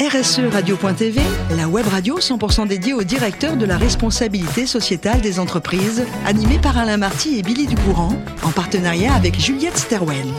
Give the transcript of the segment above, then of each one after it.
RSE Radio.tv, la web radio 100% dédiée au directeur de la responsabilité sociétale des entreprises, animée par Alain Marty et Billy Ducourant, en partenariat avec Juliette Sterwen.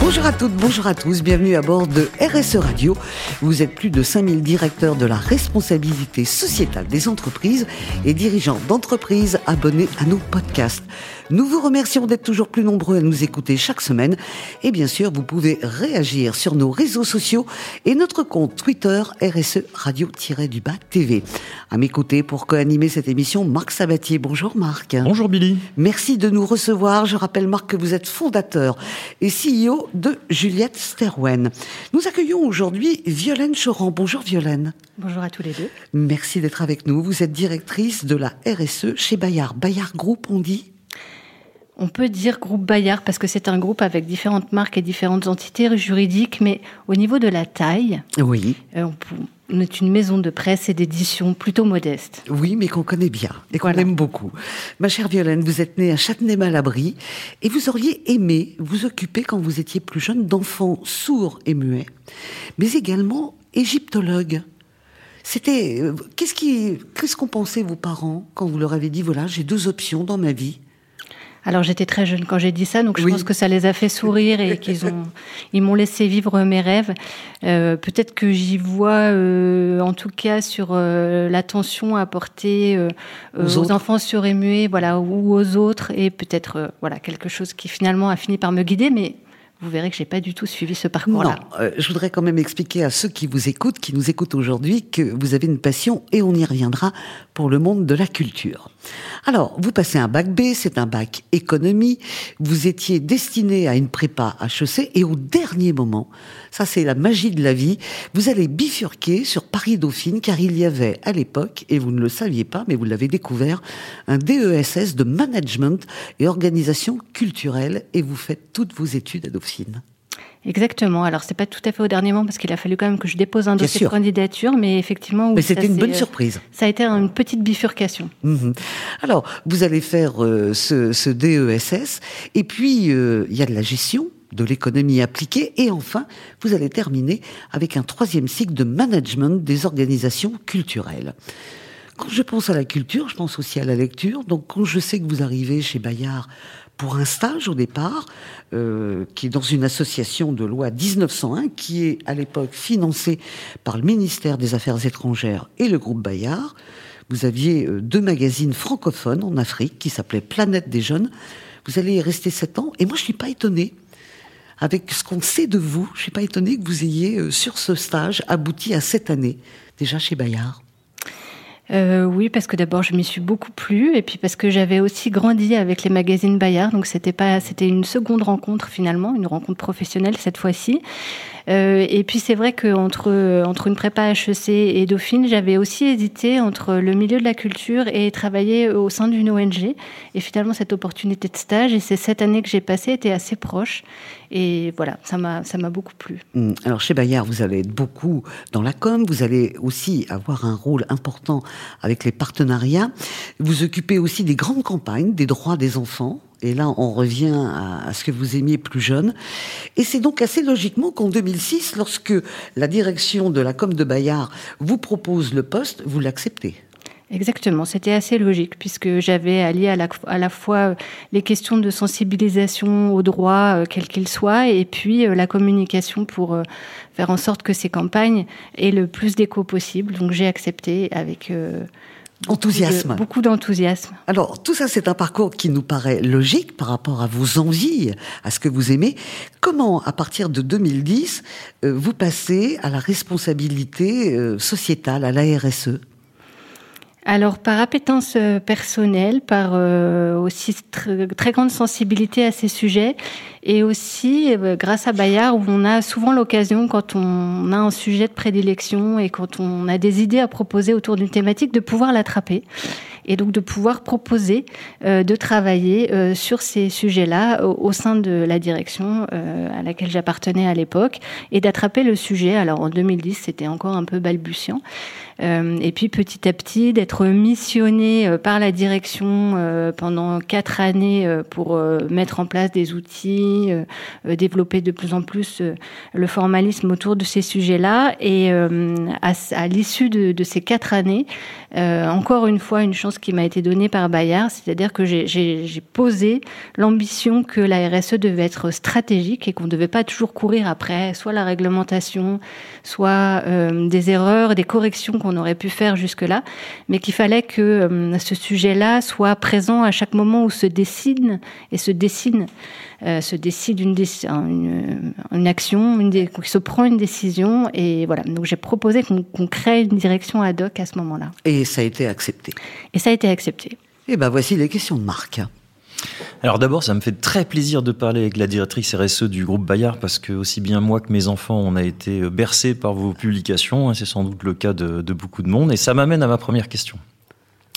Bonjour à toutes, bonjour à tous, bienvenue à bord de RSE Radio. Vous êtes plus de 5000 directeurs de la responsabilité sociétale des entreprises et dirigeants d'entreprises abonnés à nos podcasts. Nous vous remercions d'être toujours plus nombreux à nous écouter chaque semaine. Et bien sûr, vous pouvez réagir sur nos réseaux sociaux et notre compte Twitter RSE Radio-du-Bas TV. À mes côtés pour co-animer cette émission, Marc Sabatier. Bonjour Marc. Bonjour Billy. Merci de nous recevoir. Je rappelle Marc que vous êtes fondateur et CEO de Juliette Sterwen. Nous accueillons aujourd'hui Violaine Choran. Bonjour Violaine. Bonjour à tous les deux. Merci d'être avec nous. Vous êtes directrice de la RSE chez Bayard. Bayard Group, on dit? On peut dire groupe Bayard parce que c'est un groupe avec différentes marques et différentes entités juridiques, mais au niveau de la taille, oui. Euh, on, est une maison de presse et d'édition plutôt modeste. Oui, mais qu'on connaît bien et qu'on aime beaucoup. Ma chère Violaine, vous êtes née à Châtenay-Malabry et vous auriez aimé vous occuper quand vous étiez plus jeune d'enfants sourds et muets, mais également égyptologue. C'était euh, qu'est-ce qui qu'est-ce qu'ont pensé vos parents quand vous leur avez dit voilà j'ai deux options dans ma vie alors j'étais très jeune quand j'ai dit ça, donc je pense que ça les a fait sourire et qu'ils ont, ils m'ont laissé vivre mes rêves. Euh, peut-être que j'y vois, euh, en tout cas, sur euh, l'attention apportée aux, aux enfants surémués, voilà, ou aux autres, et peut-être, voilà, quelque chose qui finalement a fini par me guider, mais vous verrez que j'ai pas du tout suivi ce parcours-là. Non, je voudrais quand même expliquer à ceux qui vous écoutent, qui nous écoutent aujourd'hui, que vous avez une passion, et on y reviendra, pour le monde de la culture. Alors, vous passez un bac B, c'est un bac économie, vous étiez destiné à une prépa HEC, et au dernier moment, ça c'est la magie de la vie, vous allez bifurquer sur Paris-Dauphine, car il y avait à l'époque, et vous ne le saviez pas, mais vous l'avez découvert, un DESS de management et organisation culturelle, et vous faites toutes vos études à Dauphine. Exactement. Alors, c'est pas tout à fait au dernier moment parce qu'il a fallu quand même que je dépose un dossier de candidature, mais effectivement. mais c'était une bonne surprise. Ça a été une petite bifurcation. Mhm. Alors, vous allez faire euh, ce, ce, DESS, et puis euh, il y a de la gestion de l'économie appliquée, et enfin, vous allez terminer avec un troisième cycle de management des organisations culturelles. Quand je pense à la culture, je pense aussi à la lecture. Donc, quand je sais que vous arrivez chez Bayard pour un stage au départ, euh, qui est dans une association de loi 1901, qui est à l'époque financée par le ministère des Affaires étrangères et le groupe Bayard. Vous aviez euh, deux magazines francophones en Afrique qui s'appelaient Planète des Jeunes. Vous allez y rester sept ans. Et moi, je suis pas étonné. Avec ce qu'on sait de vous, je suis pas étonné que vous ayez, euh, sur ce stage, abouti à sept années, déjà chez Bayard. Euh, oui, parce que d'abord je m'y suis beaucoup plu, et puis parce que j'avais aussi grandi avec les magazines Bayard, donc c'était pas, c'était une seconde rencontre finalement, une rencontre professionnelle cette fois-ci. Euh, et puis c'est vrai qu'entre entre une prépa HEC et Dauphine, j'avais aussi hésité entre le milieu de la culture et travailler au sein d'une ONG. Et finalement, cette opportunité de stage et ces sept années que j'ai passées étaient assez proches. Et voilà, ça m'a beaucoup plu. Hum, alors chez Bayard, vous allez être beaucoup dans la com, vous allez aussi avoir un rôle important avec les partenariats. Vous occupez aussi des grandes campagnes des droits des enfants et là, on revient à, ce que vous aimiez plus jeune. Et c'est donc assez logiquement qu'en 2006, lorsque la direction de la com de Bayard vous propose le poste, vous l'acceptez. Exactement, c'était assez logique puisque j'avais allié à la, à la fois les questions de sensibilisation aux droits, euh, quels qu'ils soient, et puis euh, la communication pour euh, faire en sorte que ces campagnes aient le plus d'écho possible. Donc j'ai accepté avec Enthousiasme. beaucoup d'enthousiasme. Alors, tout ça, c'est un parcours qui nous paraît logique par rapport à vos envies, à ce que vous aimez. Comment, à partir de 2010, euh, vous passez à la responsabilité euh, sociétale, à la RSE alors par appétence euh, personnelle, par euh, aussi très grande sensibilité à ces sujets, et aussi euh, grâce à Bayard où on a souvent l'occasion quand on a un sujet de prédilection et quand on a des idées à proposer autour d'une thématique de pouvoir l'attraper. Et donc de pouvoir proposer de travailler sur ces sujets-là au, sein de la direction à laquelle j'appartenais à l'époque et d'attraper le sujet. Alors en 2010, c'était encore un peu balbutiant. Euh, et puis petit à petit d'être missionné euh, par la direction euh, pendant quatre années pour mettre en place des outils, développer de plus en plus le formalisme autour de ces sujets-là. Et à, l'issue de, ces quatre années, encore une fois, une chance qui m'a été donnée par Bayard, c'est-à-dire que j'ai posé l'ambition que la RSE devait être stratégique et qu'on ne devait pas toujours courir après soit la réglementation, soit des erreurs, des corrections qu'on aurait pu faire jusque-là, mais qu'il fallait que euh, ce sujet-là soit présent à chaque moment où se dessine et se dessine, euh, se décide une, une, une action, une qui se prend une décision. Et voilà. Donc j'ai proposé qu'on crée une direction ad hoc à ce moment-là. Et ça a été accepté. Et ça a été accepté. Et eh ben voici les questions de Marc. Alors d'abord, ça me fait très plaisir de parler avec la directrice RSE du groupe Bayard parce que aussi bien moi que mes enfants, on a été bercés par vos publications. C'est sans doute le cas de, beaucoup de monde. Et ça m'amène à ma première question.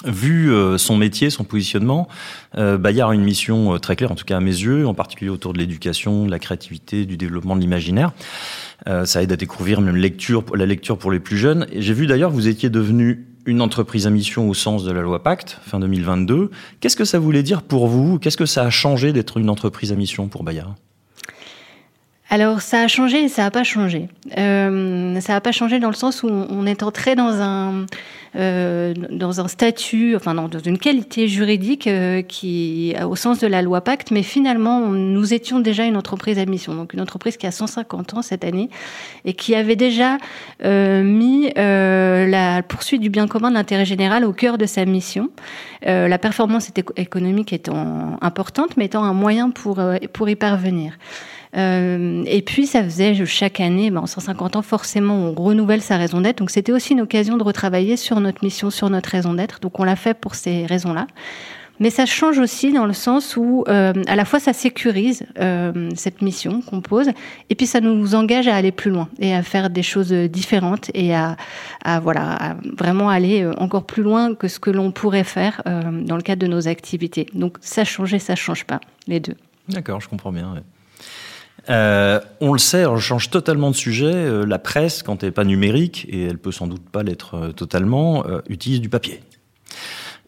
Vu euh, son métier, son positionnement, euh, Bayard a une mission euh, très claire, en tout cas à mes yeux, en particulier autour de l'éducation, de la créativité, du développement de l'imaginaire. ça aide à découvrir même la lecture pour les plus jeunes. J'ai vu d'ailleurs que vous étiez devenu une entreprise à mission au sens de la loi Pacte, fin 2022. Qu'est-ce que ça voulait dire pour vous? Qu'est-ce que ça a changé d'être une entreprise à mission pour Bayard alors ça a changé et ça n'a pas changé. Euh, ça n'a pas changé dans le sens où on est entré dans un euh, dans un statut, enfin dans, une qualité juridique euh, qui, au sens de la loi Pacte, mais finalement, nous étions déjà une entreprise à mission, donc une entreprise qui a 150 ans cette année et qui avait déjà euh, mis la poursuite du bien commun de l'intérêt général au cœur de sa mission. la performance économique étant importante, mais étant un moyen pour, pour y parvenir. Euh, et puis, ça faisait chaque année, ben, en 150 ans, forcément, on renouvelle sa raison d'être. Donc, c'était aussi une occasion de retravailler sur notre mission, sur notre raison d'être. Donc, on l'a fait pour ces raisons-là. Mais ça change aussi dans le sens où, euh, à la fois, ça sécurise euh, cette mission qu'on pose, et puis ça nous engage à aller plus loin et à faire des choses différentes et à, voilà, vraiment aller encore plus loin que ce que l'on pourrait faire dans le cadre de nos activités. Donc, ça change et ça change pas, les deux. D'accord, je comprends bien. Ouais. Euh, on le sait, je change totalement de sujet. Euh, la presse, quand elle n'est pas numérique, et elle peut sans doute pas l'être euh, totalement, utilise du papier.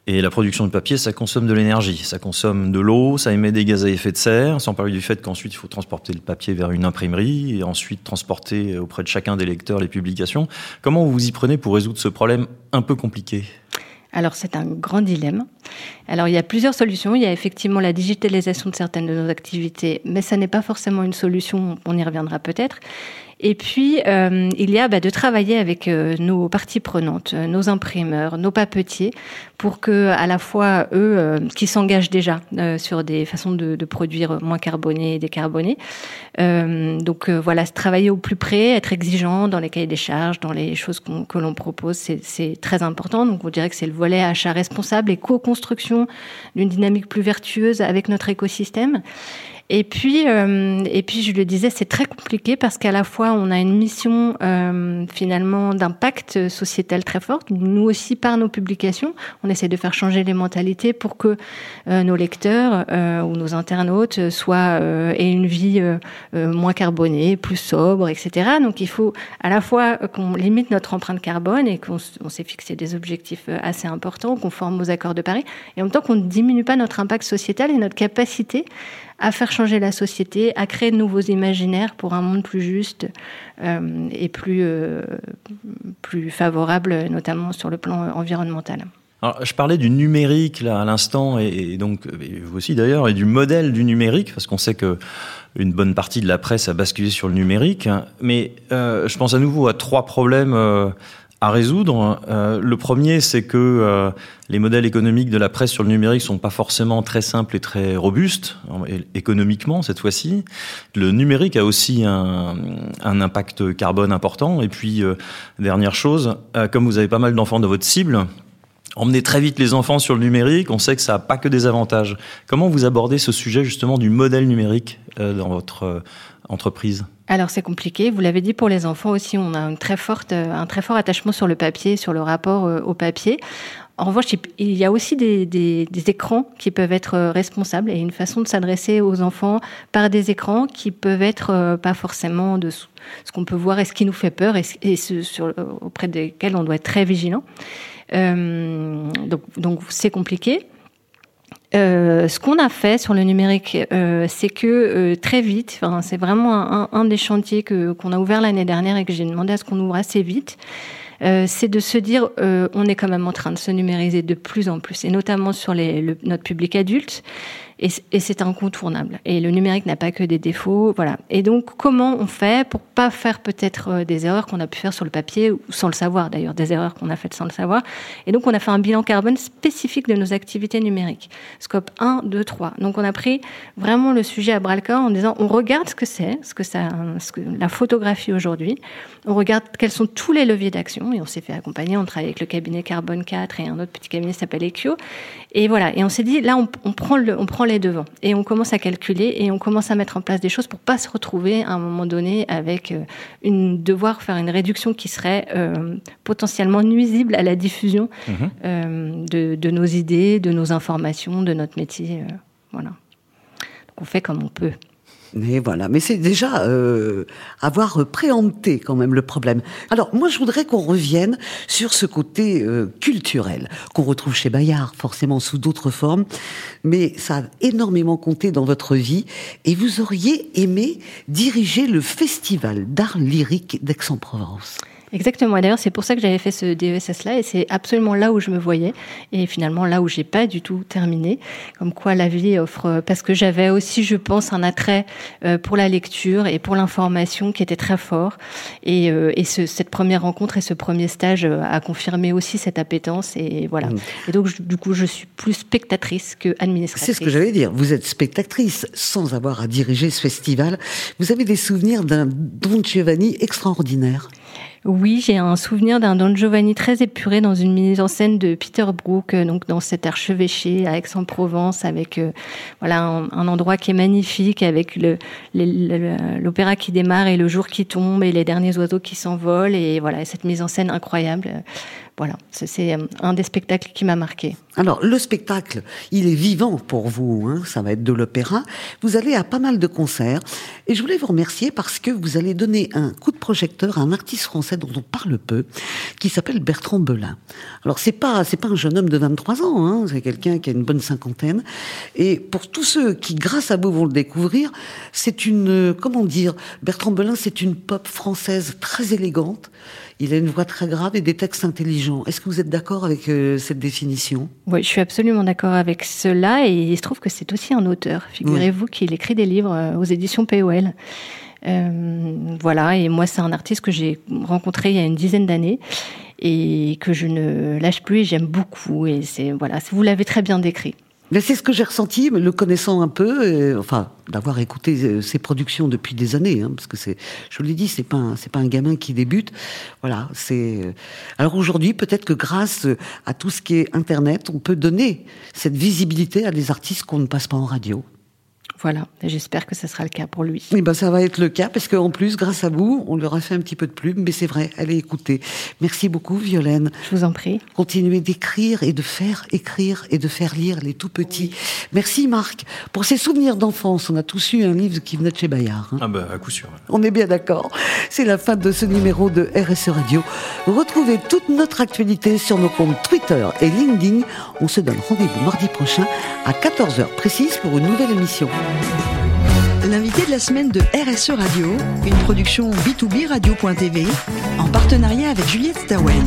Et la production de papier, ça consomme de l'énergie, ça consomme de l'eau, ça émet des gaz à effet de serre, sans parler du fait qu'ensuite il faut transporter le papier vers une imprimerie et ensuite transporter auprès de chacun des lecteurs les publications. Comment vous vous y prenez pour résoudre ce problème un peu compliqué? Alors c'est un grand dilemme. Alors il y a plusieurs solutions. Il y a effectivement la digitalisation de certaines de nos activités, mais ça n'est pas forcément une solution. On y reviendra peut-être. Et puis, euh, il y a bah, de travailler avec euh, nos parties prenantes, euh, nos imprimeurs, nos papetiers, pour que, à la fois eux, qui s'engagent déjà sur des façons de, produire moins carbonées et décarbonées, donc voilà, travailler au plus près, être exigeant dans les cahiers des charges, dans les choses que l'on propose, c'est très important. Donc, on dirait que c'est le volet achat responsable et co-construction d'une dynamique plus vertueuse avec notre écosystème. Et puis, euh, et puis je le disais, c'est très compliqué parce qu'à la fois on a une mission euh, finalement d'impact sociétal très forte. Nous aussi, par nos publications, on essaie de faire changer les mentalités pour que euh, nos lecteurs ou nos internautes soient aient une vie moins carbonée, plus sobre, etc. Donc il faut à la fois qu'on limite notre empreinte carbone et qu'on s'est fixé des objectifs assez importants, conformes aux accords de Paris, et en même temps qu'on ne diminue pas notre impact sociétal et notre capacité à faire changer la société, à créer de nouveaux imaginaires pour un monde plus juste euh, et plus, euh, plus favorable, notamment sur le plan environnemental. Alors, je parlais du numérique là à l'instant et, donc vous aussi d'ailleurs et du modèle du numérique parce qu'on sait que une bonne partie de la presse a basculé sur le numérique. Mais euh, je pense à nouveau à trois problèmes à résoudre. Euh, le premier, c'est que euh, les modèles économiques de la presse sur le numérique sont pas forcément très simples et très robustes économiquement cette fois-ci. Le numérique a aussi un, un impact carbone important. Et puis euh, dernière chose, comme vous avez pas mal d'enfants dans votre cible, emmener très vite les enfants sur le numérique, on sait que ça n'a pas que des avantages. Comment vous abordez ce sujet justement du modèle numérique dans votre entreprise? Alors c'est compliqué. Vous l'avez dit pour les enfants aussi, on a un très fort attachement sur le papier, sur le rapport euh, au papier. En revanche, il y a aussi des, écrans qui peuvent être responsables et une façon de s'adresser aux enfants par des écrans qui peuvent être pas forcément de ce qu'on peut voir et ce qui nous fait peur et, auprès desquels on doit être très vigilant. Donc, donc c'est compliqué. Euh, ce qu'on a fait sur le numérique, euh, c'est que euh, très vite, c'est vraiment un, des chantiers qu'on a ouvert l'année dernière et que j'ai demandé à ce qu'on ouvre assez vite. Euh, c'est de se dire, on est quand même en train de se numériser de plus en plus, et notamment sur notre public adulte. Et, et c'est incontournable. Et le numérique n'a pas que des défauts, voilà. Et donc, comment on fait pour pas faire peut-être des erreurs qu'on a pu faire sur le papier ou sans le savoir d'ailleurs, des erreurs qu'on a faites sans le savoir. Et donc, on a fait un bilan carbone spécifique de nos activités numériques scope 1, 2, 3. Donc on a pris vraiment le sujet à bras le corps en disant on regarde ce que c'est, ce que la photographie aujourd'hui, on regarde quels sont tous les leviers d'action et on s'est fait accompagner, on travaille avec le cabinet Carbone 4 et un autre petit cabinet s'appelle Equio et voilà et on s'est dit là on, on, prend le, on prend les devants et on commence à calculer et on commence à mettre en place des choses pour pas se retrouver à un moment donné avec euh, une devoir faire une réduction qui serait euh, potentiellement nuisible à la diffusion mmh. euh, de, de nos idées, de nos informations, de de notre métier. Euh, voilà. Donc on fait comme on peut. Mais voilà, mais c'est déjà euh, avoir préempté quand même le problème. Alors moi je voudrais qu'on revienne sur ce côté euh, culturel qu'on retrouve chez Bayard, forcément sous d'autres formes, mais ça a énormément compté dans votre vie et vous auriez aimé diriger le festival d'art lyrique d'Aix-en-Provence. Exactement. D'ailleurs, c'est pour ça que j'avais fait ce DESS-là, et c'est absolument là où je me voyais, et finalement là où j'ai pas du tout terminé. Comme quoi, la vie offre, parce que j'avais aussi, je pense, un attrait euh, pour la lecture et pour l'information qui était très fort. Et, euh, et ce, cette première rencontre et ce premier stage euh, a confirmé aussi cette appétence, et voilà. Mmh. Et donc, du coup, je suis plus spectatrice que administratrice. C'est ce que j'allais dire. Vous êtes spectatrice sans avoir à diriger ce festival. Vous avez des souvenirs d'un Don Giovanni extraordinaire? Oui, j'ai un souvenir d'un Don Giovanni très épuré dans une mise en scène de Peter Brook, euh, donc dans cet archevêché à Aix-en-Provence, avec euh, voilà un, endroit qui est magnifique, avec l'opéra qui démarre et le jour qui tombe et les derniers oiseaux qui s'envolent et voilà cette mise en scène incroyable. Voilà, c'est un des spectacles qui m'a marqué. Alors, le spectacle, il est vivant pour vous, hein, ça va être de l'opéra. Vous allez à pas mal de concerts, et je voulais vous remercier parce que vous allez donner un coup de projecteur à un artiste français dont on parle peu, qui s'appelle Bertrand Belin. Alors, c'est pas, c'est pas un jeune homme de 23 ans, hein, c'est quelqu'un qui a une bonne cinquantaine. Et pour tous ceux qui, grâce à vous, vont le découvrir, c'est une, comment dire, Bertrand Belin, c'est une pop française très élégante, il a une voix très grave et des textes intelligents. Est-ce que vous êtes d'accord avec euh, cette définition? Oui, je suis absolument d'accord avec cela et il se trouve que c'est aussi un auteur. Figurez-vous qu'il écrit des livres euh, aux éditions POL. Euh, voilà, et moi c'est un artiste que j'ai rencontré il y a une dizaine d'années et que je ne lâche plus et j'aime beaucoup. Et c'est voilà, vous l'avez très bien décrit. Mais c'est ce que j'ai ressenti, le connaissant un peu, enfin d'avoir écouté euh, ses productions depuis des années, hein, parce que c'est, je vous l'ai dit, c'est pas c'est pas un gamin qui débute. Voilà, c'est. Euh, alors aujourd'hui, peut-être que grâce à tout ce qui est Internet, on peut donner cette visibilité à des artistes qu'on ne passe pas en radio. Voilà, j'espère que ce sera le cas pour lui. Eh ben, ça va être le cas, parce qu'en plus, grâce à vous, on leur a fait un petit peu de plume, mais c'est vrai, allez écouter. Merci beaucoup, Violaine. Je vous en prie. Continuez d'écrire et de faire écrire et de faire lire les tout petits. Merci, Marc. Pour ces souvenirs d'enfance, on a tous eu un livre qui venait de chez Bayard. Hein. Ah bah, à coup sûr. On est bien d'accord. C'est la fin de ce numéro de RSE Radio. Retrouvez toute notre actualité sur nos comptes Twitter et LinkedIn. On se donne rendez-vous mardi prochain à 14h précise pour une nouvelle émission. L'invité de la semaine de RSE Radio, une production B2B Radio.tv en partenariat avec Juliette Stawen.